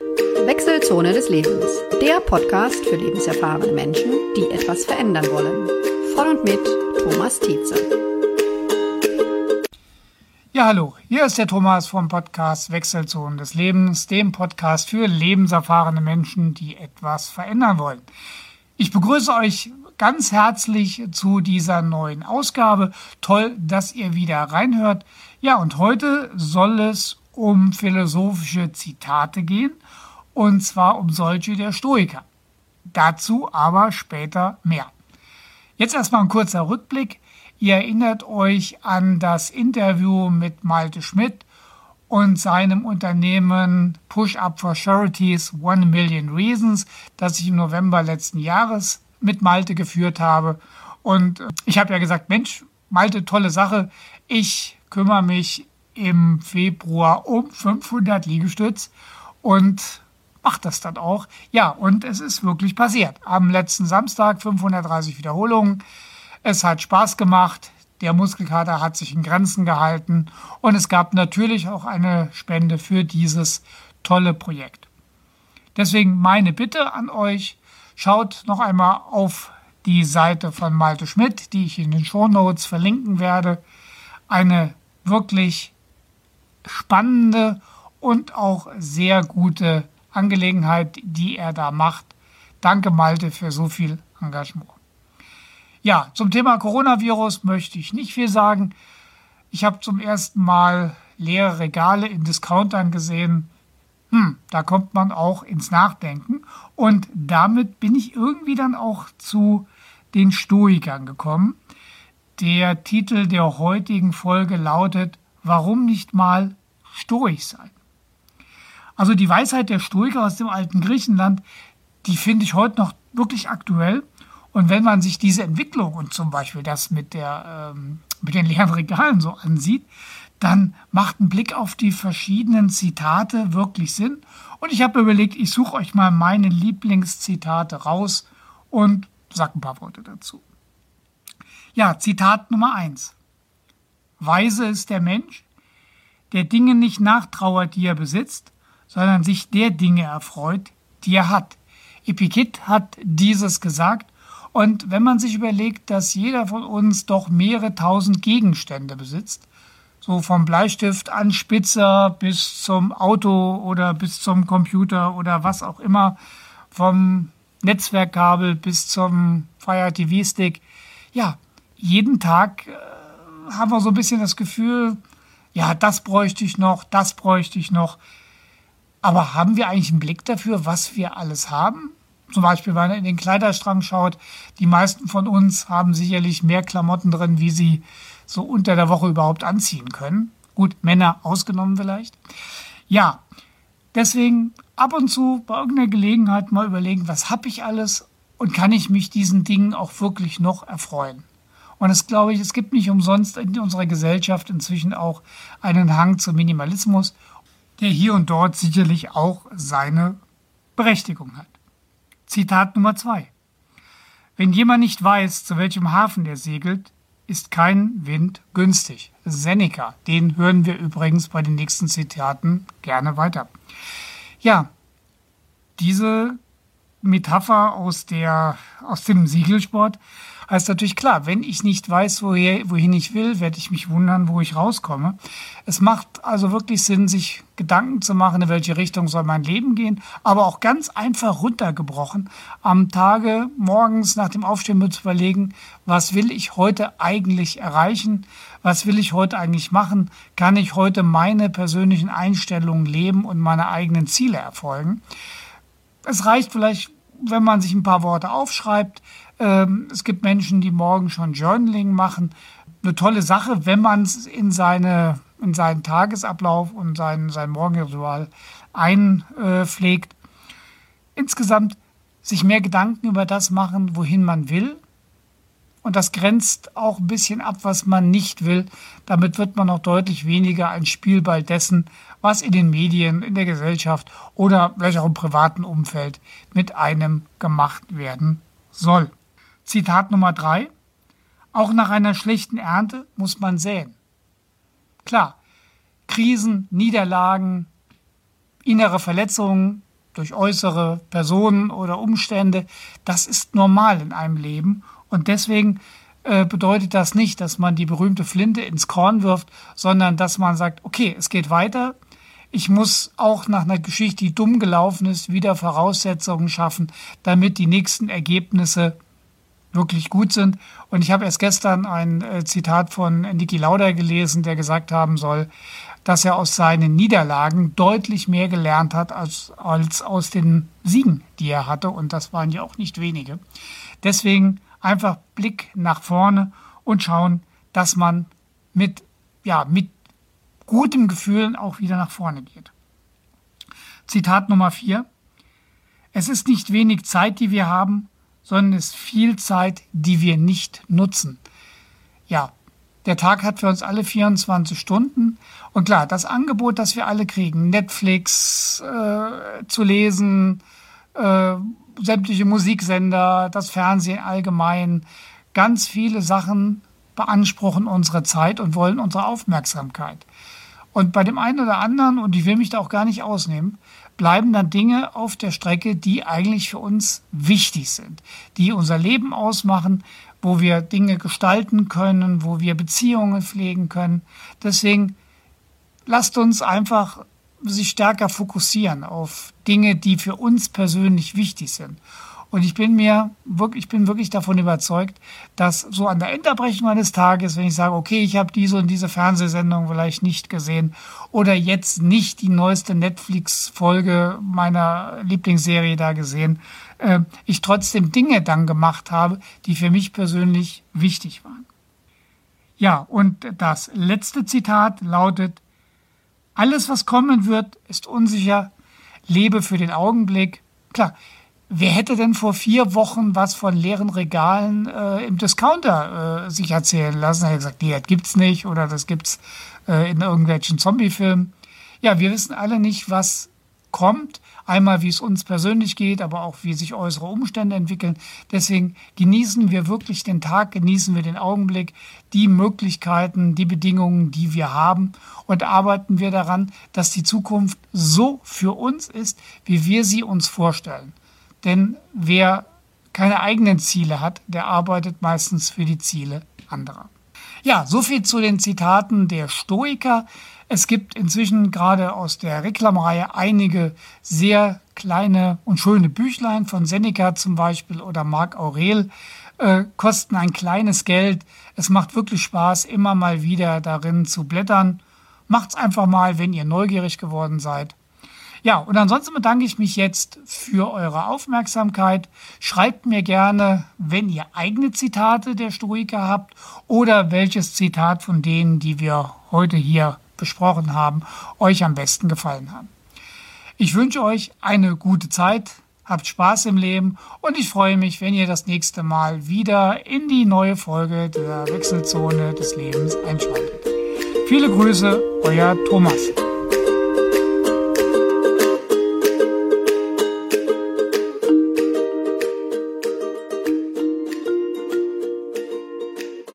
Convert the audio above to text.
Wechselzone des Lebens, der Podcast für lebenserfahrene Menschen, die etwas verändern wollen. Von und mit Thomas Tietze. Ja, hallo, hier ist der Thomas vom Podcast Wechselzone des Lebens, dem Podcast für lebenserfahrene Menschen, die etwas verändern wollen. Ich begrüße euch ganz herzlich zu dieser neuen Ausgabe. Toll, dass ihr wieder reinhört. Ja, und heute soll es um philosophische Zitate gehen, und zwar um solche der Stoiker. Dazu aber später mehr. Jetzt erstmal ein kurzer Rückblick. Ihr erinnert euch an das Interview mit Malte Schmidt und seinem Unternehmen Push Up for Charities One Million Reasons, das ich im November letzten Jahres mit Malte geführt habe. Und ich habe ja gesagt, Mensch, Malte, tolle Sache. Ich kümmere mich im Februar um 500 Liegestütz und mache das dann auch. Ja, und es ist wirklich passiert. Am letzten Samstag 530 Wiederholungen. Es hat Spaß gemacht. Der Muskelkater hat sich in Grenzen gehalten und es gab natürlich auch eine Spende für dieses tolle Projekt. Deswegen meine Bitte an euch, schaut noch einmal auf die Seite von Malte Schmidt, die ich in den Show Notes verlinken werde. Eine wirklich spannende und auch sehr gute Angelegenheit, die er da macht. Danke Malte für so viel Engagement. Ja, zum Thema Coronavirus möchte ich nicht viel sagen. Ich habe zum ersten Mal leere Regale in Discountern gesehen. Hm, da kommt man auch ins Nachdenken. Und damit bin ich irgendwie dann auch zu den Stoikern gekommen. Der Titel der heutigen Folge lautet Warum nicht mal stoisch sein? Also die Weisheit der Stoiker aus dem alten Griechenland, die finde ich heute noch wirklich aktuell. Und wenn man sich diese Entwicklung und zum Beispiel das mit, der, ähm, mit den leeren Regalen so ansieht, dann macht ein Blick auf die verschiedenen Zitate wirklich Sinn. Und ich habe überlegt, ich suche euch mal meine Lieblingszitate raus und sage ein paar Worte dazu. Ja, Zitat Nummer eins: Weise ist der Mensch, der Dinge nicht nachtrauert, die er besitzt, sondern sich der Dinge erfreut, die er hat. Epiktet hat dieses gesagt und wenn man sich überlegt, dass jeder von uns doch mehrere tausend Gegenstände besitzt, so vom Bleistift an Spitzer bis zum Auto oder bis zum Computer oder was auch immer, vom Netzwerkkabel bis zum Fire TV Stick, ja, jeden Tag äh, haben wir so ein bisschen das Gefühl, ja, das bräuchte ich noch, das bräuchte ich noch. Aber haben wir eigentlich einen Blick dafür, was wir alles haben? Zum Beispiel, wenn man in den Kleiderstrang schaut, die meisten von uns haben sicherlich mehr Klamotten drin, wie sie so unter der Woche überhaupt anziehen können. Gut, Männer ausgenommen vielleicht. Ja, deswegen ab und zu bei irgendeiner Gelegenheit mal überlegen, was habe ich alles und kann ich mich diesen Dingen auch wirklich noch erfreuen. Und es glaube ich, es gibt nicht umsonst in unserer Gesellschaft inzwischen auch einen Hang zum Minimalismus, der hier und dort sicherlich auch seine Berechtigung hat. Zitat Nummer zwei. Wenn jemand nicht weiß, zu welchem Hafen er segelt, ist kein Wind günstig. Seneca, den hören wir übrigens bei den nächsten Zitaten gerne weiter. Ja, diese Metapher aus, der, aus dem Segelsport heißt natürlich klar, wenn ich nicht weiß, woher, wohin ich will, werde ich mich wundern, wo ich rauskomme. Es macht also wirklich Sinn, sich Gedanken zu machen, in welche Richtung soll mein Leben gehen, aber auch ganz einfach runtergebrochen, am Tage morgens nach dem Aufstehen mit zu überlegen, was will ich heute eigentlich erreichen, was will ich heute eigentlich machen, kann ich heute meine persönlichen Einstellungen leben und meine eigenen Ziele erfolgen. Es reicht vielleicht, wenn man sich ein paar Worte aufschreibt, ähm, es gibt Menschen, die morgen schon Journaling machen. Eine tolle Sache, wenn man es in, seine, in seinen Tagesablauf und sein, sein Morgenritual einpflegt. Insgesamt sich mehr Gedanken über das machen, wohin man will. Und das grenzt auch ein bisschen ab, was man nicht will. Damit wird man auch deutlich weniger ein Spielball dessen, was in den Medien, in der Gesellschaft oder vielleicht auch im privaten Umfeld mit einem gemacht werden soll. Zitat Nummer drei. Auch nach einer schlechten Ernte muss man säen. Klar, Krisen, Niederlagen, innere Verletzungen, durch äußere Personen oder Umstände, das ist normal in einem Leben. Und deswegen äh, bedeutet das nicht, dass man die berühmte Flinte ins Korn wirft, sondern dass man sagt, okay, es geht weiter. Ich muss auch nach einer Geschichte, die dumm gelaufen ist, wieder Voraussetzungen schaffen, damit die nächsten Ergebnisse wirklich gut sind. Und ich habe erst gestern ein äh, Zitat von Niki Lauda gelesen, der gesagt haben soll, dass er aus seinen Niederlagen deutlich mehr gelernt hat als, als aus den Siegen, die er hatte. Und das waren ja auch nicht wenige. Deswegen einfach Blick nach vorne und schauen, dass man mit, ja, mit gutem Gefühl auch wieder nach vorne geht. Zitat Nummer vier. Es ist nicht wenig Zeit, die wir haben, sondern es ist viel Zeit, die wir nicht nutzen. Ja, der Tag hat für uns alle 24 Stunden. Und klar, das Angebot, das wir alle kriegen, Netflix äh, zu lesen, äh, sämtliche Musiksender, das Fernsehen allgemein, ganz viele Sachen beanspruchen unsere Zeit und wollen unsere Aufmerksamkeit. Und bei dem einen oder anderen, und ich will mich da auch gar nicht ausnehmen, bleiben dann Dinge auf der Strecke, die eigentlich für uns wichtig sind, die unser Leben ausmachen, wo wir Dinge gestalten können, wo wir Beziehungen pflegen können. Deswegen lasst uns einfach sich stärker fokussieren auf Dinge, die für uns persönlich wichtig sind. Und ich bin mir wirklich, ich bin wirklich davon überzeugt, dass so an der Endabrechnung eines Tages, wenn ich sage, okay, ich habe diese und diese Fernsehsendung vielleicht nicht gesehen oder jetzt nicht die neueste Netflix-Folge meiner Lieblingsserie da gesehen, äh, ich trotzdem Dinge dann gemacht habe, die für mich persönlich wichtig waren. Ja, und das letzte Zitat lautet, alles, was kommen wird, ist unsicher, lebe für den Augenblick. Klar, Wer hätte denn vor vier Wochen was von leeren Regalen äh, im Discounter äh, sich erzählen lassen? Er hat gesagt, nee, das gibt's nicht oder das gibt's äh, in irgendwelchen Zombie-Filmen. Ja, wir wissen alle nicht, was kommt. Einmal, wie es uns persönlich geht, aber auch, wie sich äußere Umstände entwickeln. Deswegen genießen wir wirklich den Tag, genießen wir den Augenblick, die Möglichkeiten, die Bedingungen, die wir haben und arbeiten wir daran, dass die Zukunft so für uns ist, wie wir sie uns vorstellen. Denn wer keine eigenen Ziele hat, der arbeitet meistens für die Ziele anderer. Ja, so viel zu den Zitaten der Stoiker. Es gibt inzwischen gerade aus der Reklamreihe einige sehr kleine und schöne Büchlein von Seneca zum Beispiel oder Marc Aurel, äh, kosten ein kleines Geld. Es macht wirklich Spaß, immer mal wieder darin zu blättern. Macht's einfach mal, wenn ihr neugierig geworden seid. Ja, und ansonsten bedanke ich mich jetzt für eure Aufmerksamkeit. Schreibt mir gerne, wenn ihr eigene Zitate der Stoiker habt oder welches Zitat von denen, die wir heute hier besprochen haben, euch am besten gefallen haben. Ich wünsche euch eine gute Zeit, habt Spaß im Leben und ich freue mich, wenn ihr das nächste Mal wieder in die neue Folge der Wechselzone des Lebens einschaltet. Viele Grüße, euer Thomas.